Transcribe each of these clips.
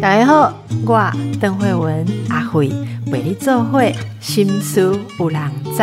大家好，我邓慧文阿慧为你做会心思有人知。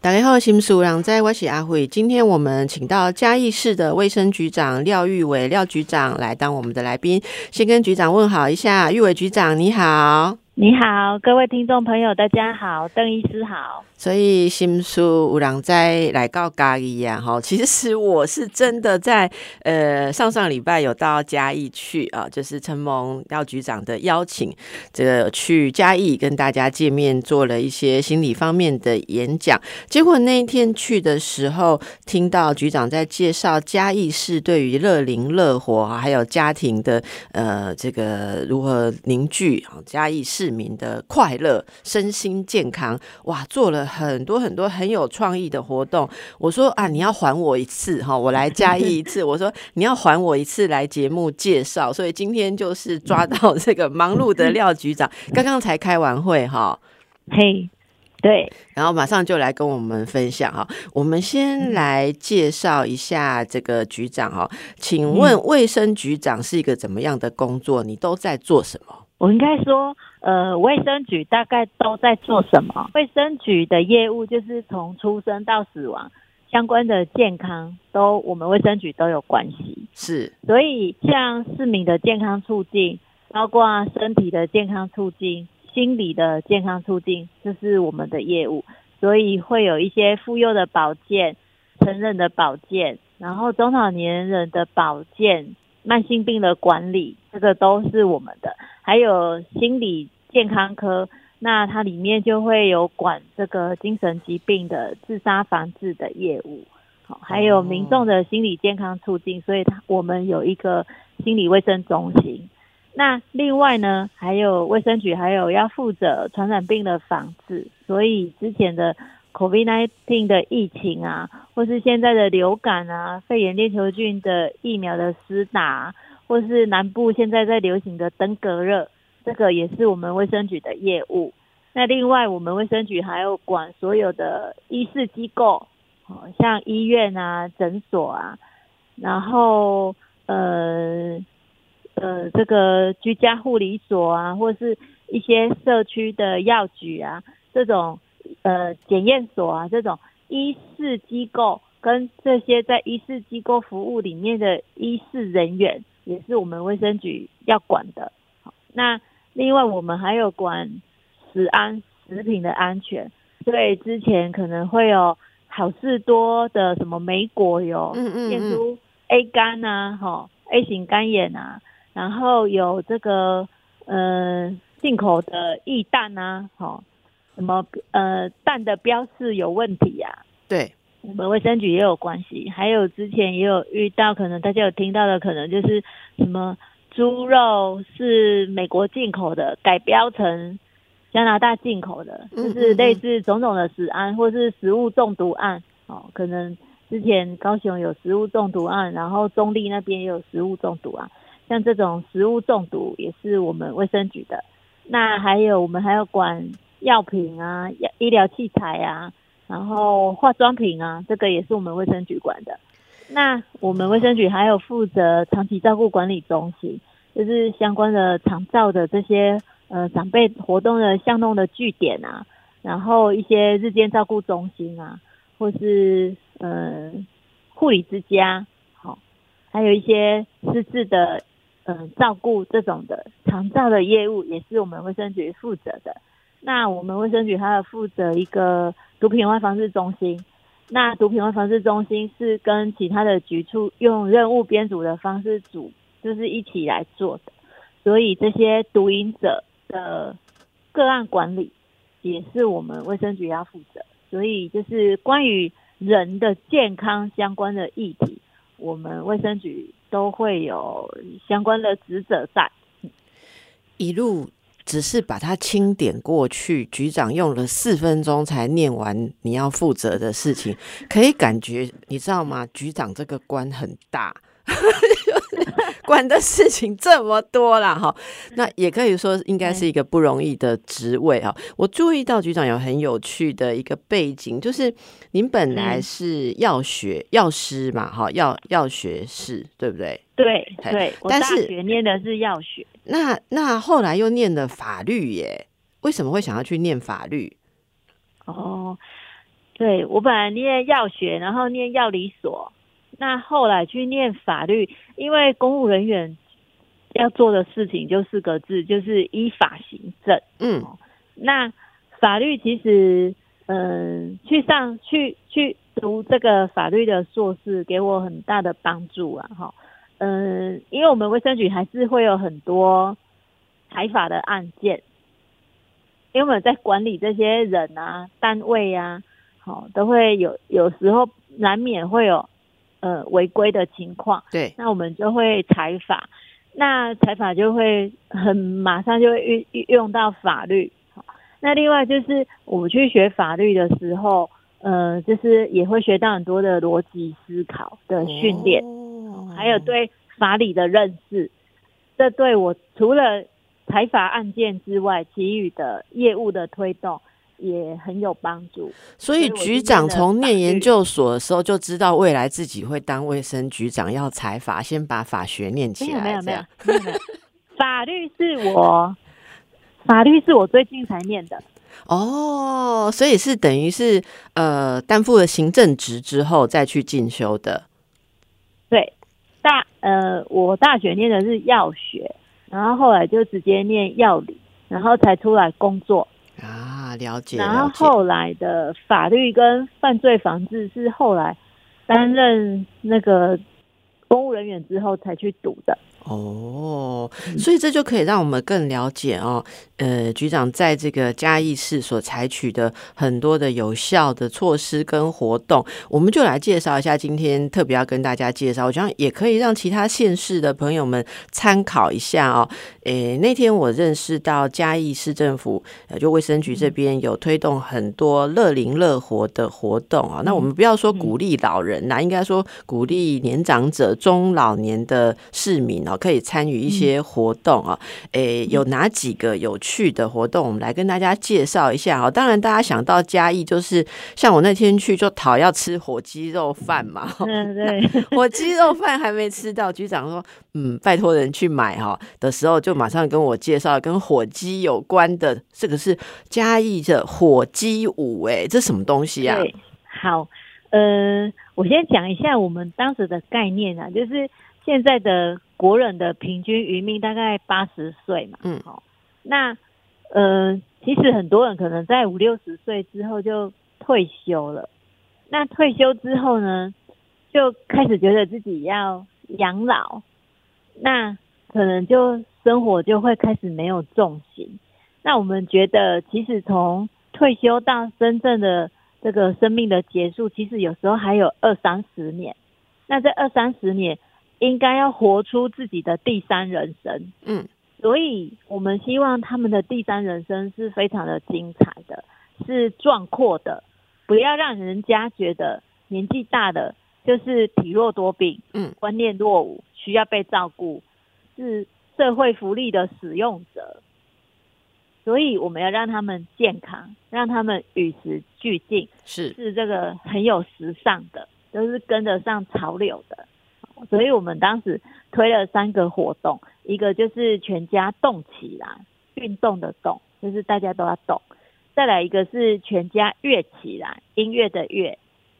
大家好，心思有人知，我是阿慧。今天我们请到嘉义市的卫生局长廖玉伟廖局长来当我们的来宾，先跟局长问好一下，玉伟局长你好。你好，各位听众朋友，大家好，邓医师好。所以新书有人在来告嘉义呀，哈，其实我是真的在呃上上礼拜有到嘉义去啊，就是承蒙廖局长的邀请，这个去嘉义跟大家见面，做了一些心理方面的演讲。结果那一天去的时候，听到局长在介绍嘉义市对于乐龄乐活还有家庭的呃这个如何凝聚啊嘉义市民的快乐、身心健康，哇，做了。很多很多很有创意的活动，我说啊，你要还我一次哈，我来加一一次。我说你要还我一次来节目介绍，所以今天就是抓到这个忙碌的廖局长，刚刚才开完会哈，嘿，对，然后马上就来跟我们分享哈。我们先来介绍一下这个局长哈，请问卫生局长是一个怎么样的工作？你都在做什么？我应该说，呃，卫生局大概都在做什么？卫生局的业务就是从出生到死亡相关的健康，都我们卫生局都有关系。是，所以像市民的健康促进，包括身体的健康促进、心理的健康促进，这是我们的业务。所以会有一些妇幼的保健、成人的保健，然后中老年人的保健。慢性病的管理，这个都是我们的，还有心理健康科，那它里面就会有管这个精神疾病的自杀防治的业务，好，还有民众的心理健康促进，所以它我们有一个心理卫生中心。那另外呢，还有卫生局还有要负责传染病的防治，所以之前的。COVID-19 的疫情啊，或是现在的流感啊、肺炎链球菌的疫苗的施打，或是南部现在在流行的登革热，这个也是我们卫生局的业务。那另外，我们卫生局还有管所有的医事机构，哦，像医院啊、诊所啊，然后呃呃，这个居家护理所啊，或是一些社区的药局啊，这种。呃，检验所啊，这种医事机构跟这些在医事机构服务里面的医事人员，也是我们卫生局要管的。那另外我们还有管食安食品的安全，所以之前可能会有好事多的什么梅果油验出 A 肝啊，哈 A 型肝炎啊，然后有这个呃进口的异蛋啊，哈。什么呃蛋的标示有问题呀？对，我们卫生局也有关系。还有之前也有遇到，可能大家有听到的，可能就是什么猪肉是美国进口的，改标成加拿大进口的，就是类似种种的食安或是食物中毒案。哦，可能之前高雄有食物中毒案，然后中立那边也有食物中毒案。像这种食物中毒也是我们卫生局的。那还有我们还要管。药品啊，医疗器材啊，然后化妆品啊，这个也是我们卫生局管的。那我们卫生局还有负责长期照顾管理中心，就是相关的长照的这些呃长辈活动的相弄的据点啊，然后一些日间照顾中心啊，或是呃护理之家，好，还有一些私自的嗯照顾这种的长照的业务，也是我们卫生局负责的。那我们卫生局它有负责一个毒品外防治中心，那毒品外防治中心是跟其他的局处用任务编组的方式组，就是一起来做的，所以这些毒瘾者的个案管理也是我们卫生局要负责，所以就是关于人的健康相关的议题，我们卫生局都会有相关的职责在，一路。只是把它清点过去，局长用了四分钟才念完你要负责的事情，可以感觉你知道吗？局长这个官很大，管的事情这么多啦，哈，那也可以说应该是一个不容易的职位啊。我注意到局长有很有趣的一个背景，就是您本来是药学药师嘛，哈，药药学士，对不对？对对，但是学念的是药学，那那后来又念了法律耶？为什么会想要去念法律？哦。对我本来念药学，然后念药理所，那后来去念法律，因为公务人员要做的事情就四个字，就是依法行政。嗯，那法律其实，嗯，去上去去读这个法律的硕士，给我很大的帮助啊！哈，嗯，因为我们卫生局还是会有很多财法的案件，因为我们在管理这些人啊、单位啊。哦，都会有有时候难免会有呃违规的情况，对，那我们就会采法，那采法就会很马上就会运运用到法律。那另外就是我们去学法律的时候，呃，就是也会学到很多的逻辑思考的训练，还有对法理的认识。这对我除了采法案件之外，其余的业务的推动。也很有帮助，所以局长从念研究所的时候就知道未来自己会当卫生局长，要采法，先把法学念起来。没有没有没有，法律是我法律是我最近才念的哦，所以是等于是呃担负了行政职之后再去进修的。对，大呃我大学念的是药学，然后后来就直接念药理，然后才出来工作。啊，了解。然后后来的法律跟犯罪防治是后来担任那个公务人员之后才去读的。哦，所以这就可以让我们更了解哦。呃，局长在这个嘉义市所采取的很多的有效的措施跟活动，我们就来介绍一下。今天特别要跟大家介绍，我想也可以让其他县市的朋友们参考一下哦。诶，那天我认识到嘉义市政府，呃，就卫生局这边有推动很多乐龄乐活的活动啊。那我们不要说鼓励老人呐，应该说鼓励年长者、中老年的市民哦，可以参与一些活动啊。诶，有哪几个有？趣的活动，我们来跟大家介绍一下啊。当然，大家想到嘉义，就是像我那天去就讨要吃火鸡肉饭嘛。嗯，对，火鸡肉饭还没吃到，局长说，嗯，拜托人去买哈的时候，就马上跟我介绍跟火鸡有关的，这个是嘉义的火鸡舞，哎，这什么东西啊？对，好，呃，我先讲一下我们当时的概念啊，就是现在的国人的平均余命大概八十岁嘛，嗯，好。那，呃，其实很多人可能在五六十岁之后就退休了。那退休之后呢，就开始觉得自己要养老，那可能就生活就会开始没有重心。那我们觉得，其实从退休到真正的这个生命的结束，其实有时候还有二三十年。那这二三十年，应该要活出自己的第三人生。嗯。所以，我们希望他们的第三人生是非常的精彩的，是壮阔的，不要让人家觉得年纪大的就是体弱多病，嗯，观念落伍，需要被照顾，是社会福利的使用者。所以，我们要让他们健康，让他们与时俱进，是是这个很有时尚的，都是跟得上潮流的。所以我们当时推了三个活动。一个就是全家动起来，运动的动，就是大家都要动。再来一个是全家乐起来，音乐的乐。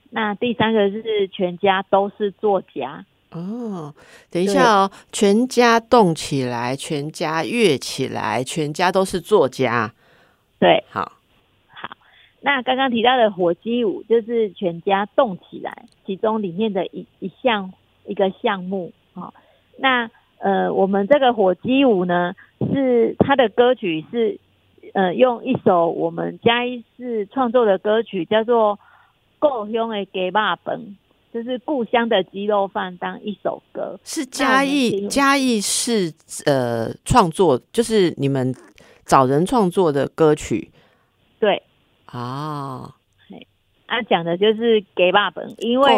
那第三个是全家都是作家。哦，等一下哦，全家动起来，全家乐起来，全家都是作家。对，好，好。那刚刚提到的火鸡舞就是全家动起来，其中里面的一一项一个项目。哦，那。呃，我们这个火鸡舞呢，是它的歌曲是，呃，用一首我们嘉义市创作的歌曲，叫做《故乡的鸡肉饭》，就是故乡的鸡肉饭当一首歌。是嘉义嘉义市呃创作，就是你们找人创作的歌曲。对，啊，啊，讲的就是给爸本，因为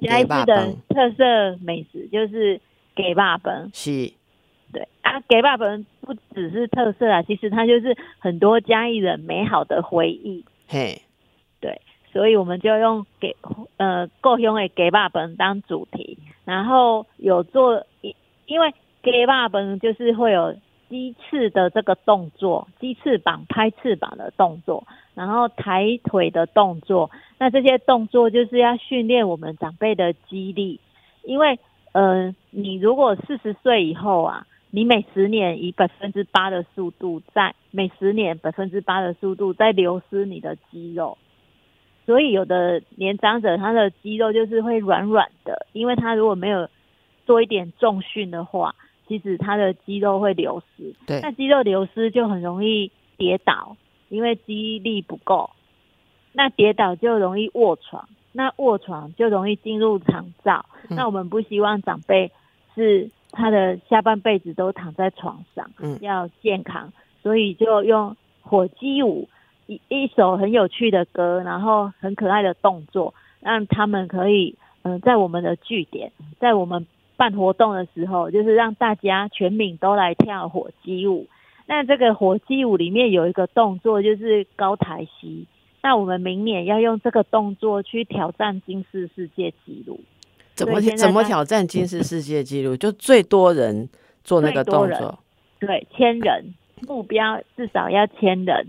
嘉义市的特色美食就是。给爸本，是，对啊，给爸本不只是特色啊，其实它就是很多嘉义人美好的回忆，嘿，对所以我们就用给呃够用的给爸本当主题，然后有做，因为给爸本就是会有鸡翅的这个动作，鸡翅膀拍翅膀的动作，然后抬腿的动作，那这些动作就是要训练我们长辈的肌力，因为呃你如果四十岁以后啊，你每十年以百分之八的速度在每十年百分之八的速度在流失你的肌肉。所以有的年长者他的肌肉就是会软软的，因为他如果没有做一点重训的话，其实他的肌肉会流失。对，那肌肉流失就很容易跌倒，因为肌力不够。那跌倒就容易卧床，那卧床就容易进入肠燥。嗯那我们不希望长辈是他的下半辈子都躺在床上，嗯要健康，所以就用火鸡舞。一一首很有趣的歌，然后很可爱的动作，让他们可以嗯、呃在我们的据点，在我们办活动的时候，就是让大家全民都来跳火鸡舞。那这个火鸡舞里面有一个动作就是高台膝，那我们明年要用这个动作去挑战金氏世界纪录。怎么怎么挑战金氏世界纪录？就最多人做那个动作，对，千人目标至少要千人，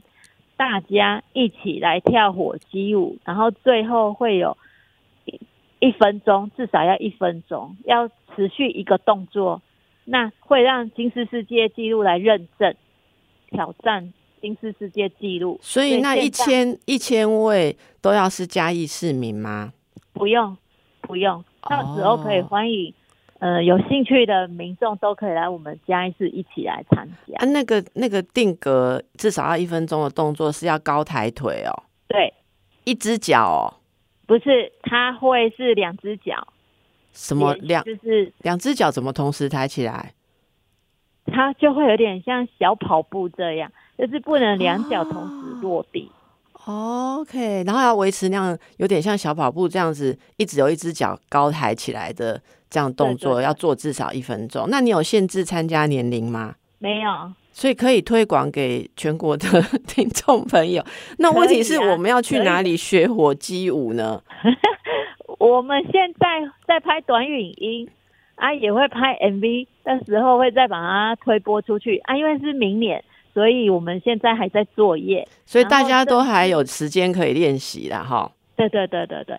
大家一起来跳火鸡舞，然后最后会有一一分钟，至少要一分钟，要持续一个动作，那会让金氏世界纪录来认证挑战金氏世界纪录。所以那一千一千位都要是嘉义市民吗？不用不用，到时候可以哦欢迎。呃，有兴趣的民众都可以来我们嘉义市一起来参加。啊，那个那个定格至少要一分钟的动作是要高抬腿哦，对，一只脚哦，不是，它会是两只脚，什么两就是两只脚怎么同时抬起来？它就会有点像小跑步这样，就是不能两脚同时落地。OK，然后要维持那样有点像小跑步这样子，一直有一只脚高抬起来的这样动作，对对对要做至少一分钟。那你有限制参加年龄吗？没有，所以可以推广给全国的 听众朋友。那问题是我们要去哪里学火鸡舞呢？我们现在在拍短影音啊，也会拍 MV，到时候会再把它推播出去啊。因为是明年，所以我们现在还在作业。所以大家都还有时间可以练习啦，哈。对对对对对，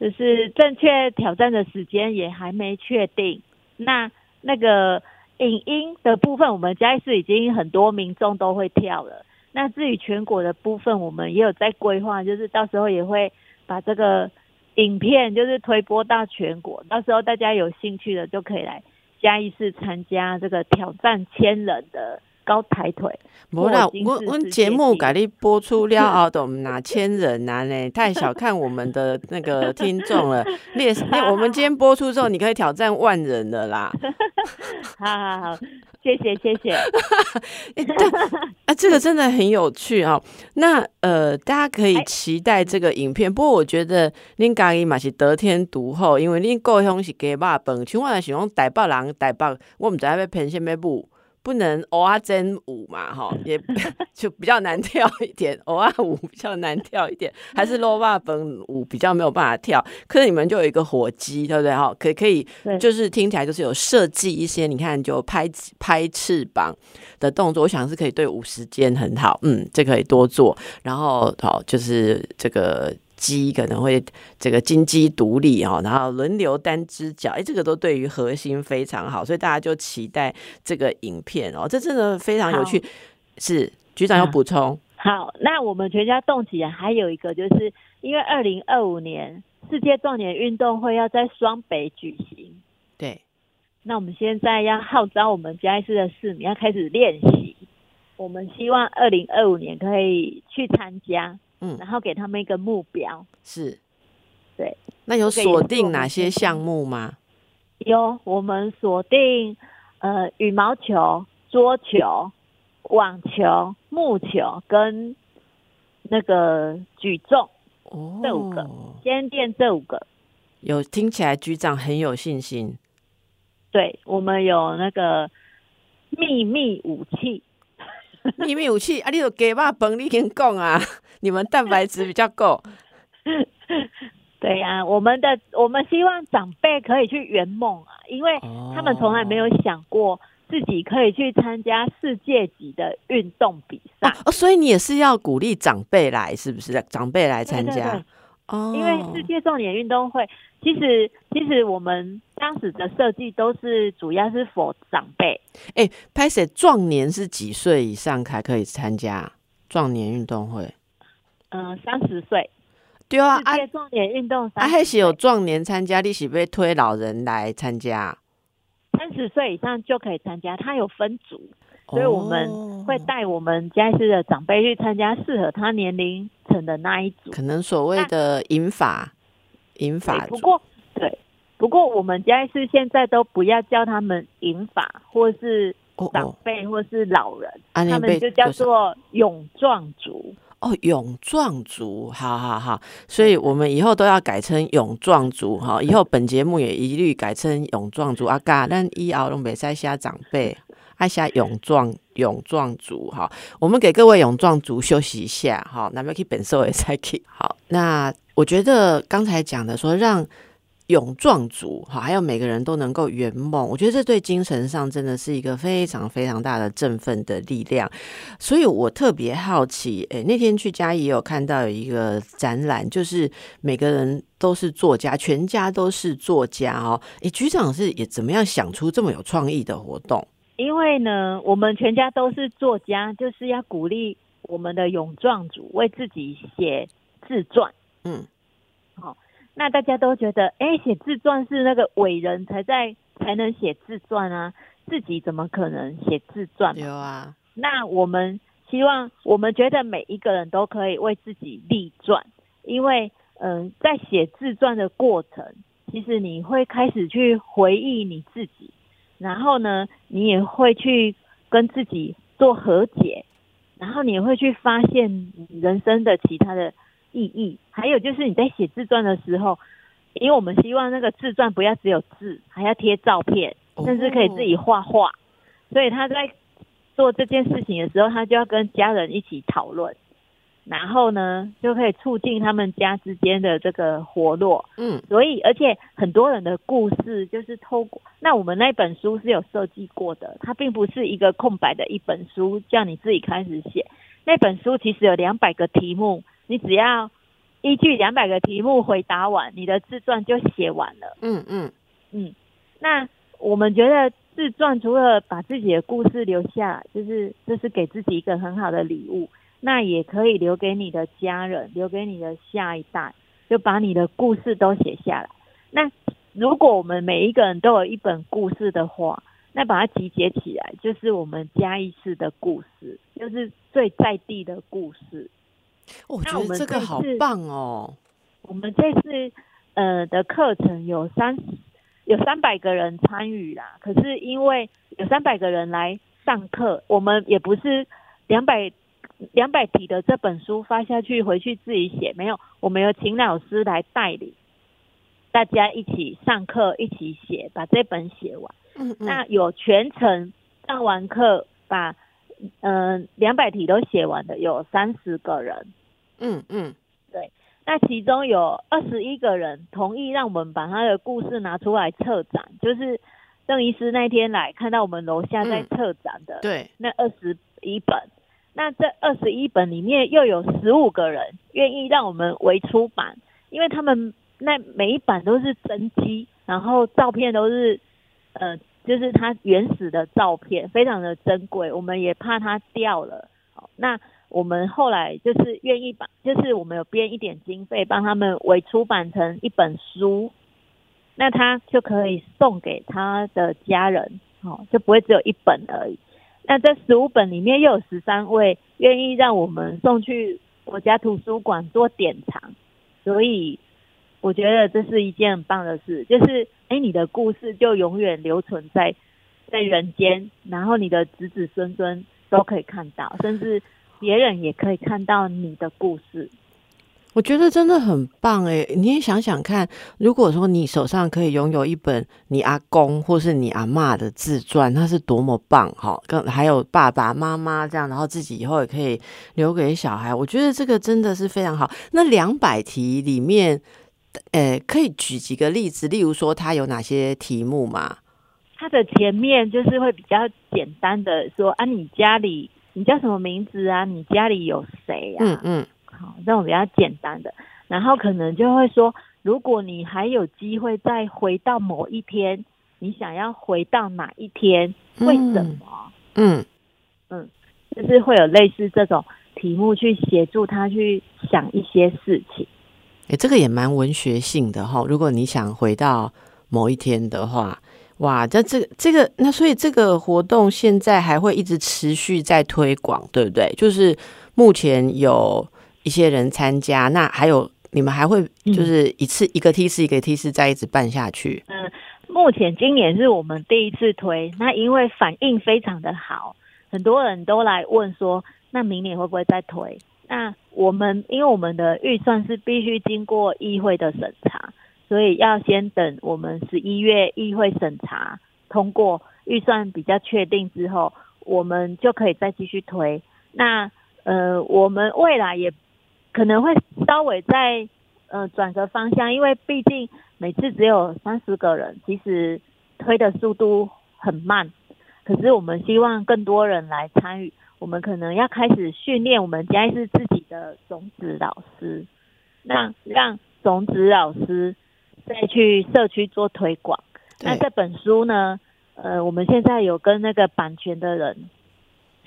就是正确挑战的时间也还没确定。那那个影音的部分，我们嘉义市已经很多民众都会跳了。那至于全国的部分，我们也有在规划，就是到时候也会把这个影片就是推播到全国，到时候大家有兴趣的就可以来嘉义市参加这个挑战千人的高抬腿。无啦，我我节目界纪录给你播出了后，都哪千人啊呢？太小看我们的那个听众了。你也是，你我们今天播出之后，你可以挑战万人了啦。好好好，谢谢谢谢。啊，这个真的很有趣啊、那呃，大家可以哎期待这个影片。不过我觉得恁家己嘛是得天独厚，因为恁故乡是鸡肉饭，像我若是讲台北人台北，我们知道要偏什么舞。不能偶啊真舞嘛，哈，也 就比较难跳一点，偶啊舞比较难跳一点，还是罗巴本舞比较没有办法跳。可是你们就有一个火鸡，对不对？哈，可可以就是听起来就是有设计一些，你看就拍拍翅膀的动作，我想是可以对舞时间很好，嗯，这可以多做。然后好就是这个鸡可能会这个金鸡独立哦，然后轮流单只脚，哎，这个都对于核心非常好，所以大家就期待这个影片哦，这真的非常有趣。是局长有嗯补充，好，那我们全家动起来还有一个，就是因为二零二五年世界壮年运动会要在双北举行，对，那我们现在要号召我们嘉义市的市民要开始练习。我们希望二零二五年可以去参加，嗯然后给他们一个目标。是，对。那有锁定哪些项目吗？有我们锁定呃羽毛球、桌球、网球、木球跟那个举重，哦，这五个先练这五个。有听起来局长很有信心。对，我们有那个秘密武器，秘密武器啊！你有给爸本你先讲啊，你们蛋白质比较够。对呀，我们的我们希望长辈可以去圆梦啊，因为他们从来没有想过自己可以去参加世界级的运动比赛。哦，所以你也是要鼓励长辈来，是不是？长辈来参加。哦，因为世界重点运动会，其实其实我们当时的设计都是主要是否长辈。哎，拍摄壮年是几岁以上才可以参加壮年运动会？嗯，三十岁。对啊，世界壮年运动，啊，还是有壮年参加，你是被推老人来参加？三十岁以上就可以参加，它有分组，所以我们会带我们嘉义市的长辈去参加适合他年龄层的那一组。可能所谓的银法，银法。不过，对，不过我们嘉义市现在都不要叫他们银法，或是长辈，或是老人，他们就叫做勇壮族。哦，勇壮族，好好好，所以我们以后都要改成勇壮族哈。以后本节目也一律改成勇壮族啊。嘎，咱以后拢袂使写长辈，爱写勇壮勇壮族哈。我们给各位勇壮族休息一下哈，那么去本寿也再去。好，那我觉得刚才讲的说让。勇壮族哈，还有每个人都能够圆梦，我觉得这对精神上真的是一个非常非常大的振奋的力量。所以我特别好奇，诶，那天去嘉义也有看到有一个展览，就是每个人都是作家，全家都是作家哦。诶，局长是也怎么样想出这么有创意的活动？因为呢，我们全家都是作家，就是要鼓励我们的勇壮族为自己写自传。嗯，好。那大家都觉得，哎，写自传是那个伟人才在才能写自传啊，自己怎么可能写自传？有啊。那我们希望，我们觉得每一个人都可以为自己立传，因为，嗯，在写自传的过程，其实你会开始去回忆你自己，然后呢，你也会去跟自己做和解，然后你会去发现人生的其他的。意义，还有就是你在写自传的时候，因为我们希望那个自传不要只有字，还要贴照片，甚至可以自己画画。所以他在做这件事情的时候，他就要跟家人一起讨论，然后呢，就可以促进他们家之间的这个活络。嗯，所以而且很多人的故事就是透过那我们那本书是有设计过的，它并不是一个空白的一本书，叫你自己开始写。那本书其实有两百个题目。你只要依据两百个题目回答完，你的自传就写完了。嗯嗯嗯。那我们觉得自传除了把自己的故事留下，就是这是给自己一个很好的礼物。那也可以留给你的家人，留给你的下一代，就把你的故事都写下来。那如果我们每一个人都有一本故事的话，那把它集结起来，就是我们嘉义市的故事，就是最在地的故事。我觉得这个好棒哦！我们这次呃的课程有三有三百个人参与啦，可是因为有三百个人来上课，我们也不是两百两百题的这本书发下去回去自己写，没有，我们有请老师来带领大家一起上课，一起写，把这本写完。嗯嗯。那有全程上完课把。嗯，两百题都写完的有三十个人，嗯嗯，对，那其中有二十一个人同意让我们把他的故事拿出来策展，就是邓医师那天来看到我们楼下在策展的，对，那二十一本，那这二十一本里面又有十五个人愿意让我们为出版，因为他们那每一版都是真机，然后照片都是，呃。就是它原始的照片，非常的珍贵，我们也怕它掉了。好，那我们后来就是愿意把，就是我们有编一点经费，帮他们为出版成一本书，那他就可以送给他的家人，好，就不会只有一本而已。那这十五本里面又有十三位愿意让我们送去国家图书馆做典藏，所以。我觉得这是一件很棒的事，就是哎，你的故事就永远留存在在人间，然后你的子子孙孙都可以看到，甚至别人也可以看到你的故事。我觉得真的很棒哎！你也想想看，如果说你手上可以拥有一本你阿公或是你阿妈的自传，那是多么棒哈！跟还有爸爸妈妈这样，然后自己以后也可以留给小孩，我觉得这个真的是非常好。那两百题里面，呃，可以举几个例子，例如说它有哪些题目吗？它的前面就是会比较简单的说啊，你家里你叫什么名字啊？你家里有谁呀？嗯嗯。好，这种比较简单的，然后可能就会说，如果你还有机会再回到某一天，你想要回到哪一天？为什么？嗯嗯，就是会有类似这种题目去协助他去想一些事情。哎，这个也蛮文学性的哈。如果你想回到某一天的话，哇，那这个这个，那所以这个活动现在还会一直持续在推广，对不对？就是目前有。一些人参加，那还有你们还会就是一次一个 T 四一个 T 四再一直办下去。嗯，目前今年是我们第一次推，那因为反应非常的好，很多人都来问说，那明年会不会再推？那我们因为我们的预算是必须经过议会的审查，所以要先等我们十一月议会审查通过预算比较确定之后，我们就可以再继续推。那呃，我们未来也。可能会稍微再呃转个方向，因为毕竟每次只有三十个人，其实推的速度很慢。可是我们希望更多人来参与，我们可能要开始训练我们嘉义市自己的种子老师，那让种子老师再去社区做推广。那这本书呢，呃，我们现在有跟那个版权的人。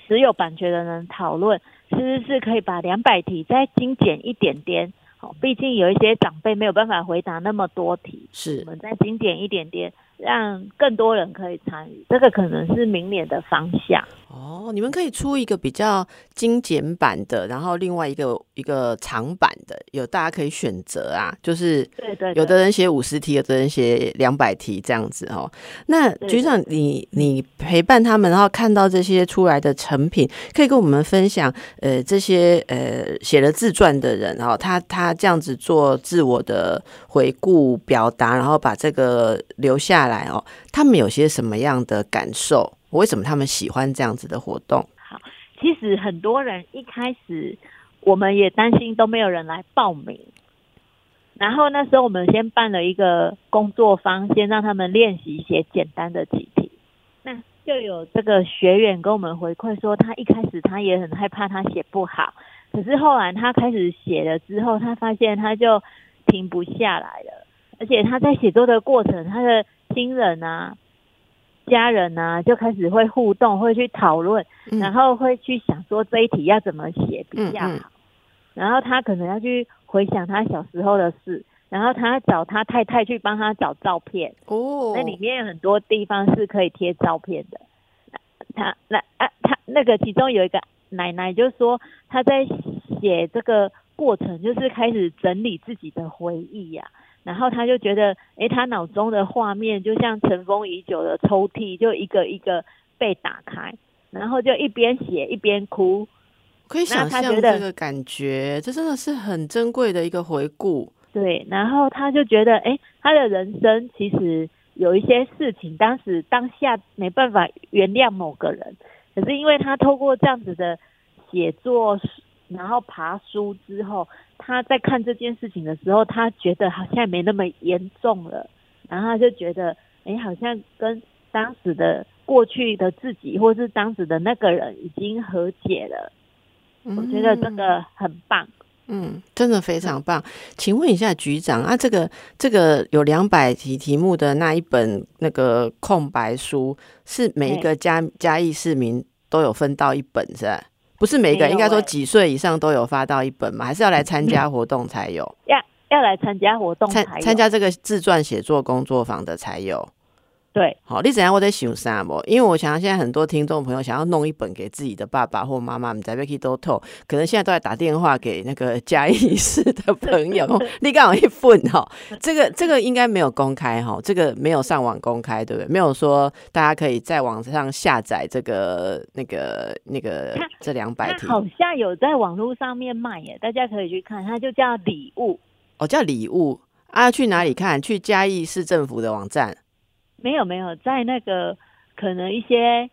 持有版权的人讨论，是不是可以把两百题再精简一点点？好，毕竟有一些长辈没有办法回答那么多题，是我们再精简一点点。让更多人可以参与，这个可能是明年的方向。哦，你们可以出一个比较精简版的，然后另外一个一个长版的，有大家可以选择啊。就是对对，有的人写五十题，有的人写两百题这样子哦。那局长，你你陪伴他们，然后看到这些出来的成品，可以跟我们分享。呃，这些呃写了自传的人，哦他他这样子做自我的回顾表达，然后把这个留下。来哦，他们有些什么样的感受？为什么他们喜欢这样子的活动？好，其实很多人一开始我们也担心都没有人来报名，然后那时候我们先办了一个工作坊，先让他们练习写简单的题题。那就有这个学员跟我们回馈说，他一开始他也很害怕他写不好，可是后来他开始写了之后，他发现他就停不下来了，而且他在写作的过程，他的亲人啊，家人啊，就开始会互动，会去讨论，然后会去想说这一题要怎么写比较好。然后他可能要去回想他小时候的事，然后他找他太太去帮他找照片。哦，那里面有很多地方是可以贴照片的。他那啊，他那个其中有一个奶奶就说，他在写这个过程，就是开始整理自己的回忆呀。然后他就觉得，哎，他脑中的画面就像尘封已久的抽屉，就一个一个被打开，然后就一边写一边哭。可以想象这个感觉，这真的是很珍贵的一个回顾。对，然后他就觉得，哎，他的人生其实有一些事情，当时当下没办法原谅某个人，可是因为他透过这样子的写作。然后爬书之后，他在看这件事情的时候，他觉得好像没那么严重了，然后他就觉得，哎，好像跟当时的过去的自己，或是当时的那个人已经和解了。我觉得这个很棒，嗯，真的非常棒。请问一下局长啊，这个这个有两百题题目的那一本那个空白书，是每一个嘉嘉义市民都有分到一本，是吧？不是每个应该说几岁以上都有发到一本嘛？还是要来参加活动才有？要要来参加活动，参参加这个自传写作工作坊的才有。对，好，你怎样我在想啥不？因为我想现在很多听众朋友想要弄一本给自己的爸爸或妈妈，你在 Vicky 都透，可能现在都在打电话给那个嘉义市的朋友，你刚好一份哈，这个这个应该没有公开哈，这个没有上网公开，对不对？没有说大家可以在网上下载这个那个那个这两百题，好像有在网络上面卖耶，大家可以去看，它就叫礼物，哦，叫礼物啊，去哪里看？去嘉义市政府的网站。没有没有，在那个可能一些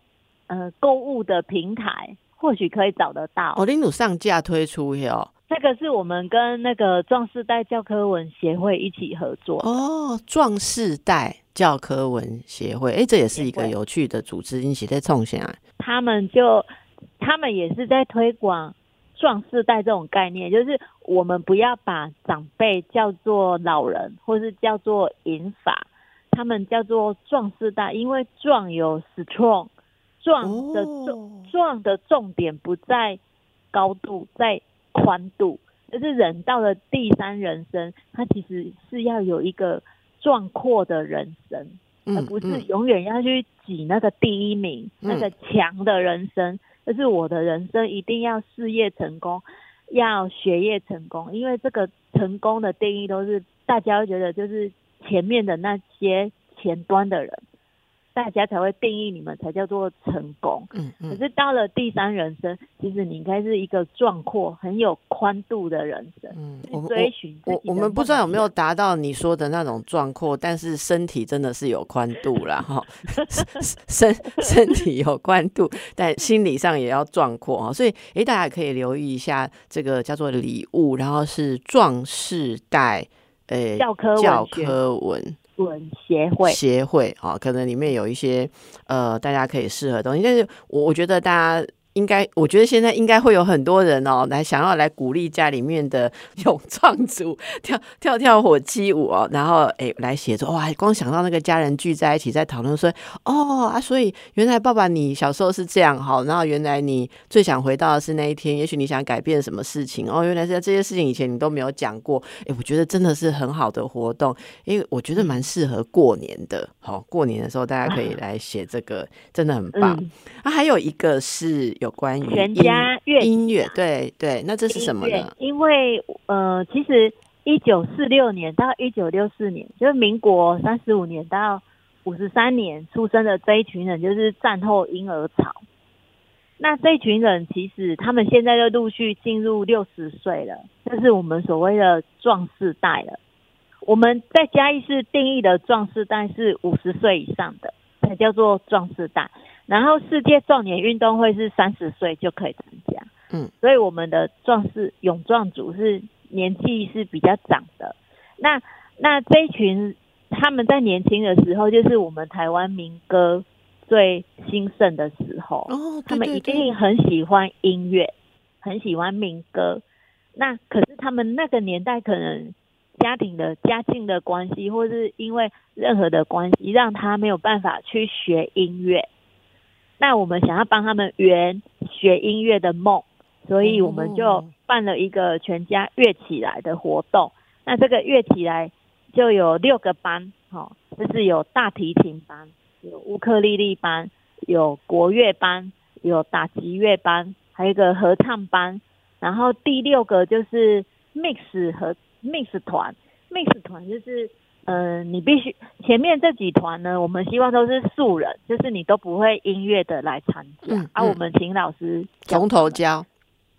呃购物的平台，或许可以找得到。哦，林鲁上架推出哟，这个是我们跟那个壮士代教科文协会一起合作。哦，壮士代教科文协会，哎，这也是一个有趣的组织，一起在冲线啊。他们就他们也是在推广壮士代这种概念，就是我们不要把长辈叫做老人，或是叫做银发。他们叫做壮士大，因为壮有 strong，壮的重壮的重点不在高度，在宽度。就是人到了第三人生，他其实是要有一个壮阔的人生，而不是永远要去挤那个第一名、那个强的人生。就是我的人生一定要事业成功，要学业成功，因为这个成功的定义都是大家会觉得就是。前面的那些前端的人，大家才会定义你们才叫做成功。嗯嗯。可是到了第三人生，其实你应该是一个壮阔、很有宽度的人生。嗯，我们追寻我我们不知道有没有达到你说的那种壮阔，但是身体真的是有宽度了哈。身身体有宽度，但心理上也要壮阔哈。所以，哎，大家可以留意一下这个叫做礼物，然后是壮士代。诶，教科教科文。文协会。协会啊，可能里面有一些呃，大家可以适合的东西，但是我我觉得大家。应该，我觉得现在应该会有很多人哦，来想要来鼓励家里面的 勇壮族跳跳跳火鸡舞哦，然后哎来写作哇，光想到那个家人聚在一起在讨论说哦啊，所以原来爸爸你小时候是这样好，然后原来你最想回到的是那一天，也许你想改变什么事情哦，原来是在这些事情以前你都没有讲过，哎，我觉得真的是很好的活动，因为我觉得蛮适合过年的，好过年的时候大家可以来写这个，真的很棒啊，还有一个是有。有关于全家乐音乐，对对，那这是什么呢？因为呃，其实一九四六年到一九六四年，就是民国三十五年到五十三年出生的这一群人，就是战后婴儿潮。那这一群人其实他们现在就陆续进入六十岁了，这是我们所谓的壮士代了。我们在嘉义市定义的壮士代是五十岁以上的，才叫做壮士代。然后世界壮年运动会是三十岁就可以参加，嗯，所以我们的壮士勇壮组是年纪是比较长的。那那这一群他们在年轻的时候，就是我们台湾民歌最兴盛的时候，哦，他们一定很喜欢音乐，很喜欢民歌。那可是他们那个年代可能家庭的家境的关系，或是因为任何的关系，让他没有办法去学音乐。那我们想要帮他们圆学音乐的梦，所以我们就办了一个全家乐起来的活动。那这个乐起来就有六个班，哈，就是有大提琴班、有乌克丽丽班、有国乐班、有打击乐班，还有一个合唱班。然后第六个就是 mix 和 mix 团，mix 团就是。嗯，你必须前面这几团呢，我们希望都是素人，就是你都不会音乐的来参加，啊我们请老师从头教，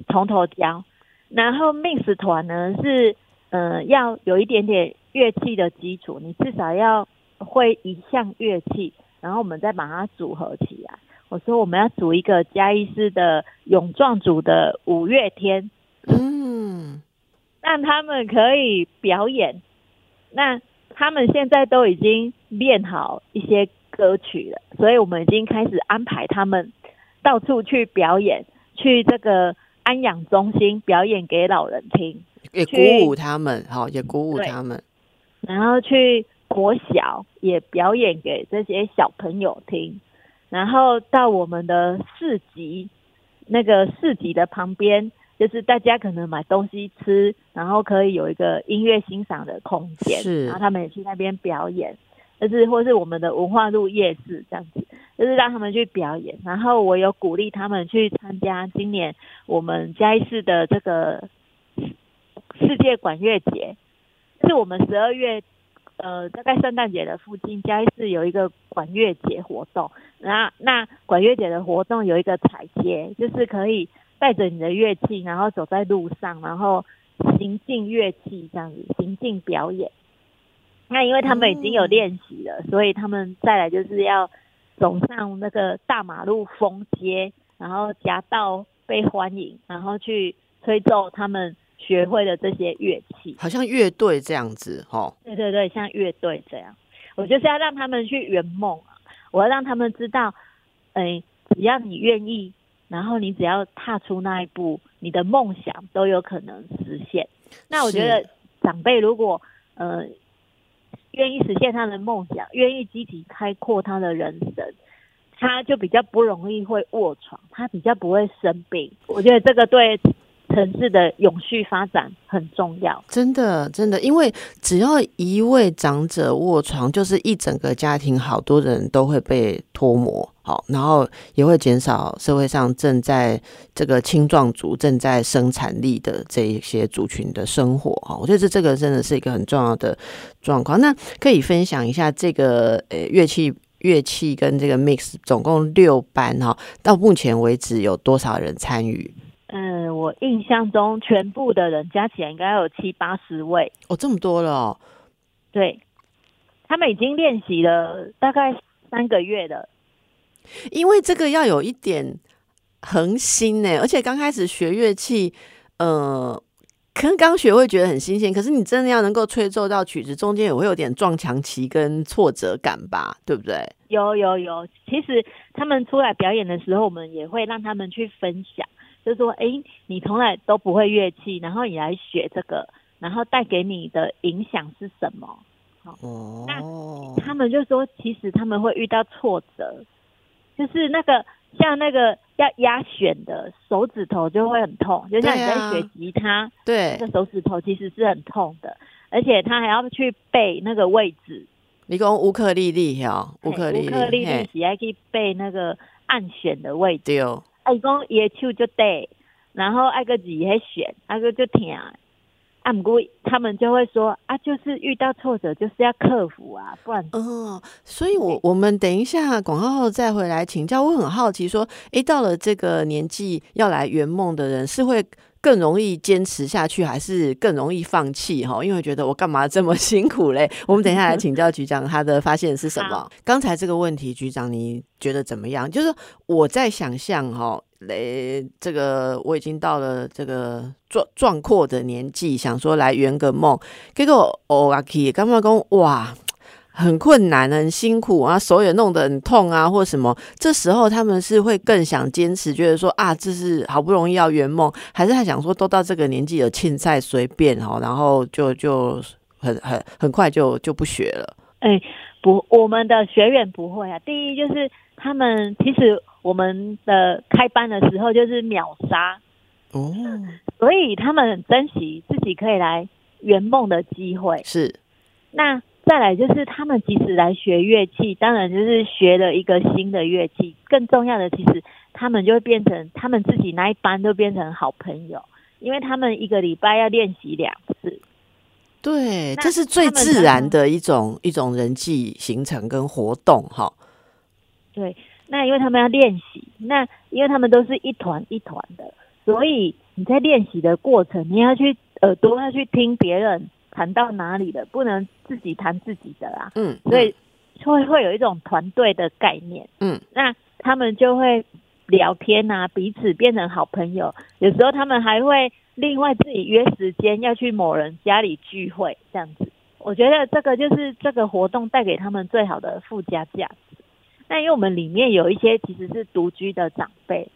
从头教。然后 mix 团呢是，呃，要有一点点乐器的基础，你至少要会一项乐器，然后我们再把它组合起来。我说我们要组一个嘉义市的勇壮组的五月天，嗯，让他们可以表演。那他们现在都已经练好一些歌曲了，所以我们已经开始安排他们到处去表演，去这个安养中心表演给老人听，也鼓舞他们，好，也鼓舞他们。然后去国小也表演给这些小朋友听，然后到我们的市集，那个市集的旁边。就是大家可能买东西吃，然后可以有一个音乐欣赏的空间，是，然后他们也去那边表演。就是或是我们的文化路夜市这样子，就是让他们去表演。然后我有鼓励他们去参加今年我们嘉义市的这个世界管乐节，是我们十二月呃大概圣诞节的附近，嘉义市有一个管乐节活动。那那管乐节的活动有一个彩街，就是可以带着你的乐器，然后走在路上，然后行进乐器这样子行进表演。那因为他们已经有练习了，所以他们再来就是要走上那个大马路封街，然后夹道被欢迎，然后去吹奏他们学会的这些乐器，好像乐队这样子哦。对对对，像乐队这样，我就是要让他们去圆梦啊！我要让他们知道，哎，只要你愿意，然后你只要踏出那一步，你的梦想都有可能实现。那我觉得长辈如果呃。愿意实现他的梦想，愿意积极开阔他的人生，他就比较不容易会卧床，他比较不会生病。我觉得这个对城市的永续发展很重要。真的，真的，因为只要一位长者卧床，就是一整个家庭好多人都会被脱模。好，然后也会减少社会上正在这个青壮族正在生产力的这一些族群的生活哈，我觉得这这个真的是一个很重要的状况。那可以分享一下这个呃乐器乐器跟这个 mix 总共六班哈，到目前为止有多少人参与？嗯，我印象中全部的人加起来应该有七八十位哦，这么多了哦。对，他们已经练习了大概三个月的。因为这个要有一点恒心呢，而且刚开始学乐器，呃，可能刚学会觉得很新鲜，可是你真的要能够吹奏到曲子，中间也会有点撞墙期跟挫折感吧，对不对？有有有，其实他们出来表演的时候，我们也会让他们去分享，就说：“哎，你从来都不会乐器，然后你来学这个，然后带给你的影响是什么？”好，那他们就说，其实他们会遇到挫折。就是那个像那个要压弦的手指头就会很痛，就像你在学吉他，对，那个手指头其实是很痛的，而且他还要去背那个位置。你讲乌克丽丽哈，乌克丽丽是还可以背那个按弦的位置。对，哎，讲野手就对，然后爱个字还弦，爱个就疼。按过他们就会说啊，就是遇到挫折就是要克服啊，不然哦。所以，我我们等一下广告后再回来请教。我很好奇，说，哎，到了这个年纪要来圆梦的人，是会更容易坚持下去，还是更容易放弃？哈，因为觉得我干嘛这么辛苦嘞？我们等一下来请教局长，他的发现是什么？刚才这个问题，局长你觉得怎么样？就是我在想象哈。嘞，这个我已经到了这个壮壮阔的年纪，想说来圆个梦。结果哦阿 K 干嘛讲哇，很困难，很辛苦啊，手也弄得很痛啊，或什么。这时候他们是会更想坚持，觉得说啊，这是好不容易要圆梦，还是他想说都到这个年纪了，青菜随便哦，然后就就很很很快就就不学了。哎，不，我们的学员不会啊。第一就是他们其实。我们的开班的时候就是秒杀哦，所以他们很珍惜自己可以来圆梦的机会。是，那再来就是他们即使来学乐器，当然就是学了一个新的乐器。更重要的，其实他们就会变成他们自己那一班都变成好朋友，因为他们一个礼拜要练习两次。对，这是最自然的一种一种人际形成跟活动哈。对。那因为他们要练习，那因为他们都是一团一团的，所以你在练习的过程，你要去耳朵要去听别人弹到哪里的，不能自己弹自己的啦。嗯，所以会会有一种团队的概念。嗯，那他们就会聊天啊，彼此变成好朋友。有时候他们还会另外自己约时间要去某人家里聚会，这样子。我觉得这个就是这个活动带给他们最好的附加价值。那因为我们里面有一些其实是独居的长辈，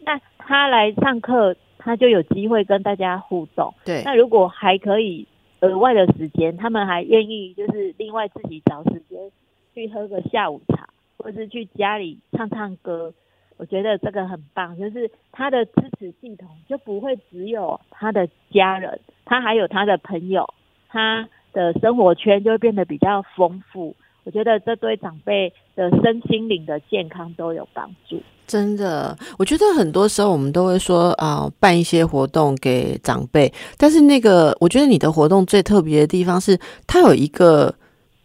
那他来上课，他就有机会跟大家互动。对，那如果还可以额外的时间，他们还愿意就是另外自己找时间去喝个下午茶，或是去家里唱唱歌，我觉得这个很棒。就是他的支持系统就不会只有他的家人，他还有他的朋友，他的生活圈就会变得比较丰富。我觉得这对长辈的身心灵的健康都有帮助。真的，我觉得很多时候我们都会说啊，办一些活动给长辈，但是那个，我觉得你的活动最特别的地方是，它有一个。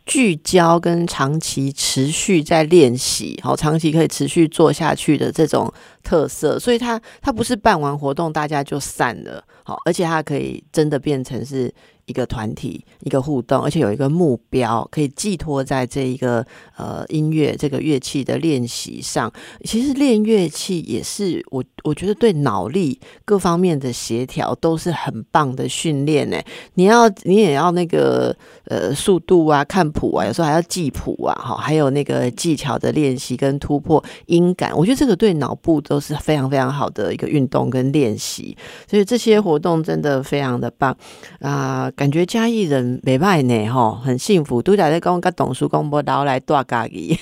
聚焦跟长期持续在练习，好，长期可以持续做下去的这种特色，所以它它不是办完活动大家就散了，好，而且它可以真的变成是。一个团体，一个互动，而且有一个目标可以寄托在这一个呃音乐这个乐器的练习上。其实练乐器也是我我觉得对脑力各方面的协调都是很棒的训练呢。你要你也要那个呃速度啊，看谱啊，有时候还要记谱啊，哈，还有那个技巧的练习跟突破音感。我觉得这个对脑部都是非常非常好的一个运动跟练习。所以这些活动真的非常的棒啊。感觉嘉义人没败呢，吼，很幸福。都在在讲跟董叔公婆，然后来大嘉义。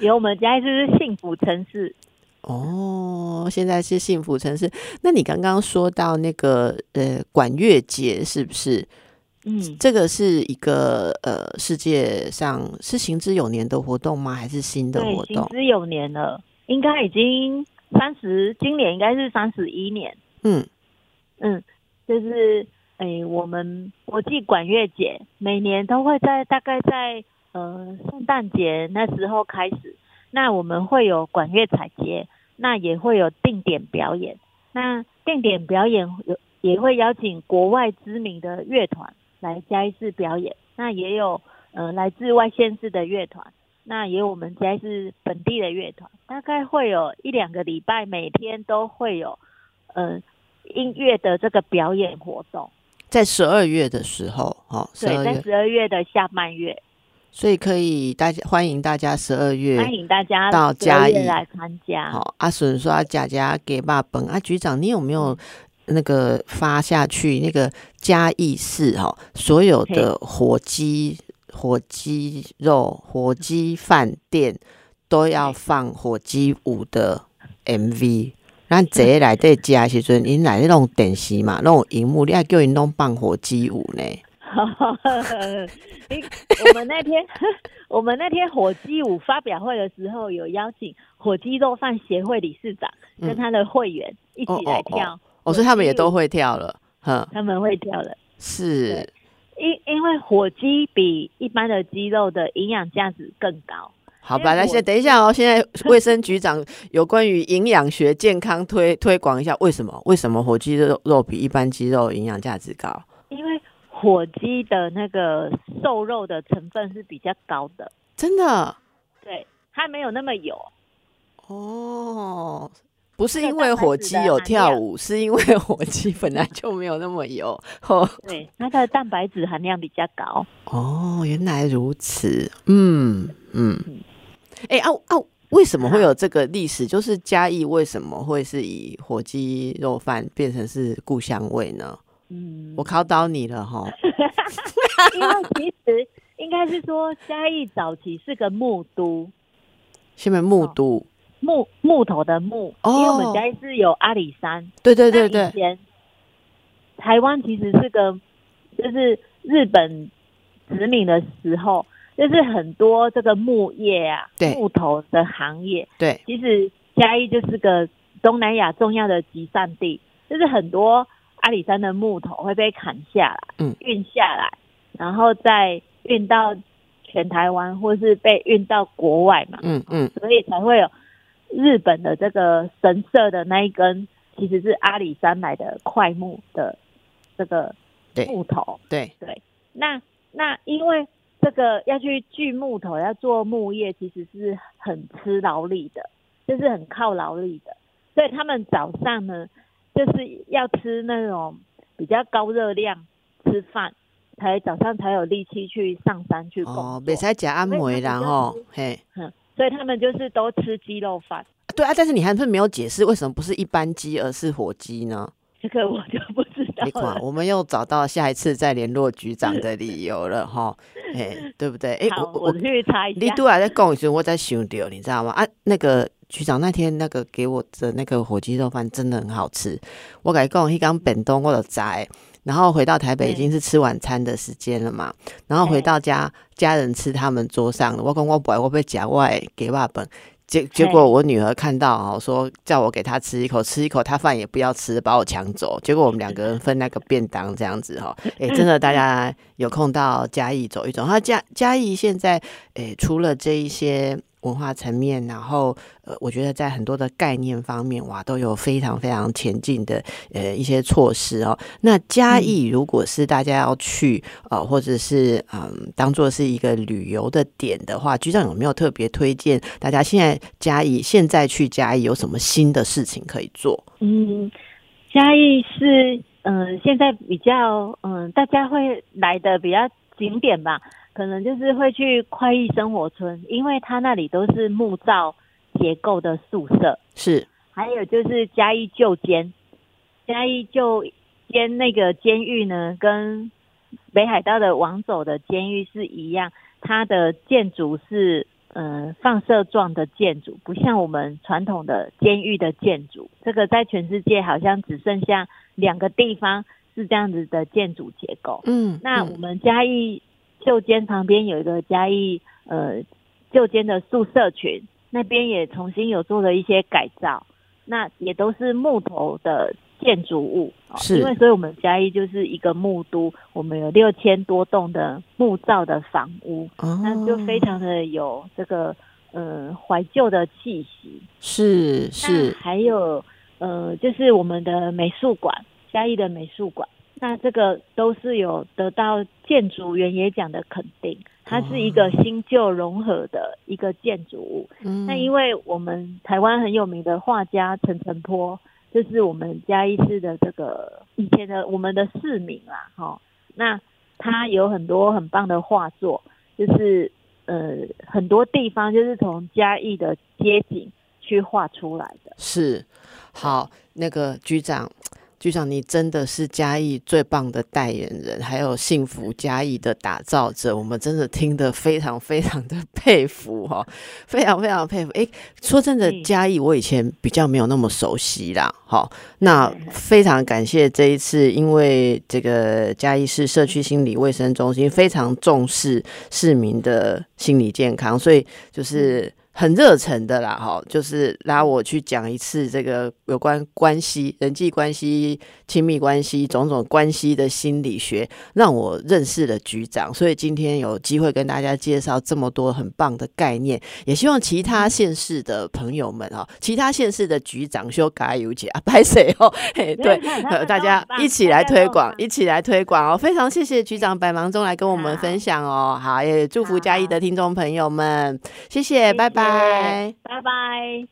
有我们嘉义是幸福城市哦，现在是幸福城市。那你刚刚说到那个呃管乐节是不是？嗯，这个是一个呃世界上是行之有年的活动吗？还是新的活动？行之有年了，应该已经三十，今年应该是三十一年。嗯嗯，就是。哎，我们国际管乐节每年都会在大概在呃圣诞节那时候开始，那我们会有管乐彩节，那也会有定点表演。那定点表演有也会邀请国外知名的乐团来嘉义市表演，那也有呃来自外县市的乐团，那也有我们嘉义市本地的乐团，大概会有一两个礼拜，每天都会有呃音乐的这个表演活动。在十二月的时候，哈，对，在十二月的下半月，所以可以大家欢迎大家十二月欢迎大家到嘉义来参加。好，阿顺说佳佳给爸本阿局长，你有没有那个发下去那个嘉义市哈所有的火鸡、火鸡肉、火鸡饭店都要放火鸡舞的 MV？咱坐来底食时阵，因来那种电视嘛，那种荧幕，你还叫因弄放火鸡舞呢？我们那天 我们那天火鸡舞发表会的时候，有邀请火鸡肉饭协会理事长跟他的会员一起来跳。哦，所以他们也都会跳了，哼，他们会跳了。是，因因为火鸡比一般的鸡肉的营养价值更高。好吧，那先等一下哦。现在卫生局长有关于营养学健康推推广一下，为什么？为什么火鸡肉肉比一般鸡肉营养价值高？因为火鸡的那个瘦肉的成分是比较高的，真的？对，它没有那么油。哦，不是因为火鸡有跳舞，是因为 火鸡本来就没有那么油。对，它的蛋白质含量比较高。哦，原来如此。嗯嗯。哎啊啊！为什么会有这个历史？就是嘉义为什么会是以火鸡肉饭变成是故乡味呢？嗯，我考倒你了哈。因为其实应该是说嘉义早期是个木都，下面木都木木头的木，因为我们嘉义是有阿里山。对对对对。以前台湾其实是个，就是日本殖民的时候。就是很多这个木业啊，木头的行业，对，其实嘉义就是个东南亚重要的集散地，就是很多阿里山的木头会被砍下来，嗯，运下来，然后再运到全台湾，或是被运到国外嘛，嗯嗯，所以才会有日本的这个神社的那一根，其实是阿里山来的块木的这个木头，对。对，那那因为。这个要去锯木头，要做木业，其实是很吃劳力的，就是很靠劳力的。所以他们早上呢，就是要吃那种比较高热量吃饭，才早上才有力气去上山去工作。哦，别再加安慰然后嘿，所以他们就是都吃鸡肉饭。对啊，但是你还是没有解释为什么不是一般鸡，而是火鸡呢？这个我就不知道。你看，我们又找到下一次再联络局长的理 由了哈，哎，对不对？哎，我我去查一下。你都还在讲时，我在想到，你知道吗？啊，那个局长那天那个给我的那个火鸡肉饭真的很好吃。我跟你讲，一刚本东我都在，然后回到台北已经是吃晚餐的时间了嘛，然后回到家家人吃他们桌上的，我讲我不爱我被夹外给爸本。结结果我女儿看到哦，说叫我给她吃一口，吃一口，她饭也不要吃，把我抢走。结果我们两个人分那个便当这样子哈，哎，真的大家有空到嘉义走一走。那嘉嘉义现在哎，除了这一些。文化层面，然后呃，我觉得在很多的概念方面，哇，都有非常非常前进的呃一些措施哦。那嘉义如果是大家要去呃，或者是嗯，当做是一个旅游的点的话，局长有没有特别推荐大家？现在嘉义现在去嘉义有什么新的事情可以做？嗯，嘉义是嗯，现在比较嗯，大家会来的比较景点吧。可能就是会去快意生活村，因为它那里都是木造结构的宿舍。是，还有就是嘉义旧监，嘉义旧监那个监狱呢，跟北海道的王走的监狱是一样，它的建筑是嗯放射状的建筑，不像我们传统的监狱的建筑。这个在全世界好像只剩下两个地方是这样子的建筑结构。嗯，那我们嘉义。旧监旁边有一个嘉义呃旧监的宿舍群，那边也重新有做了一些改造，那也都是木头的建筑物，是，因为所以我们嘉义就是一个木都，我们有六千多栋的木造的房屋，那就非常的有这个呃怀旧的气息，是是，还有呃就是我们的美术馆，嘉义的美术馆。那这个都是有得到建筑原野奖的肯定，它是一个新旧融合的一个建筑物。那因为我们台湾很有名的画家陈澄波，就是我们嘉义市的这个以前的我们的市民啦，哈。那他有很多很棒的画作，就是呃很多地方就是从嘉义的街景去画出来的。是，好，那个局长。局长，你真的是嘉义最棒的代言人，还有幸福嘉义的打造者，我们真的听得非常非常的 佩服哈，非常非常佩服。哎，说真的，嘉义我以前比较没有那么熟悉啦，好，那非常感谢这一次，因为这个嘉义市社区心理卫生中心非常重视市民的心理健康，所以就是。很热忱的啦，哈，就是拉我去讲一次这个有关关系、人际关系、亲密关系种种关系的心理学，让我认识了局长。所以今天有机会跟大家介绍这么多很棒的概念，也希望其他县市的朋友们哈，其他县市的局长修改有姐啊，拍谁哦？嘿，对，大家一起来推广，一起来推广哦！非常谢谢局长百忙中来跟我们分享哦，好，也祝福嘉义的听众朋友们，谢谢，拜拜拜。拜拜。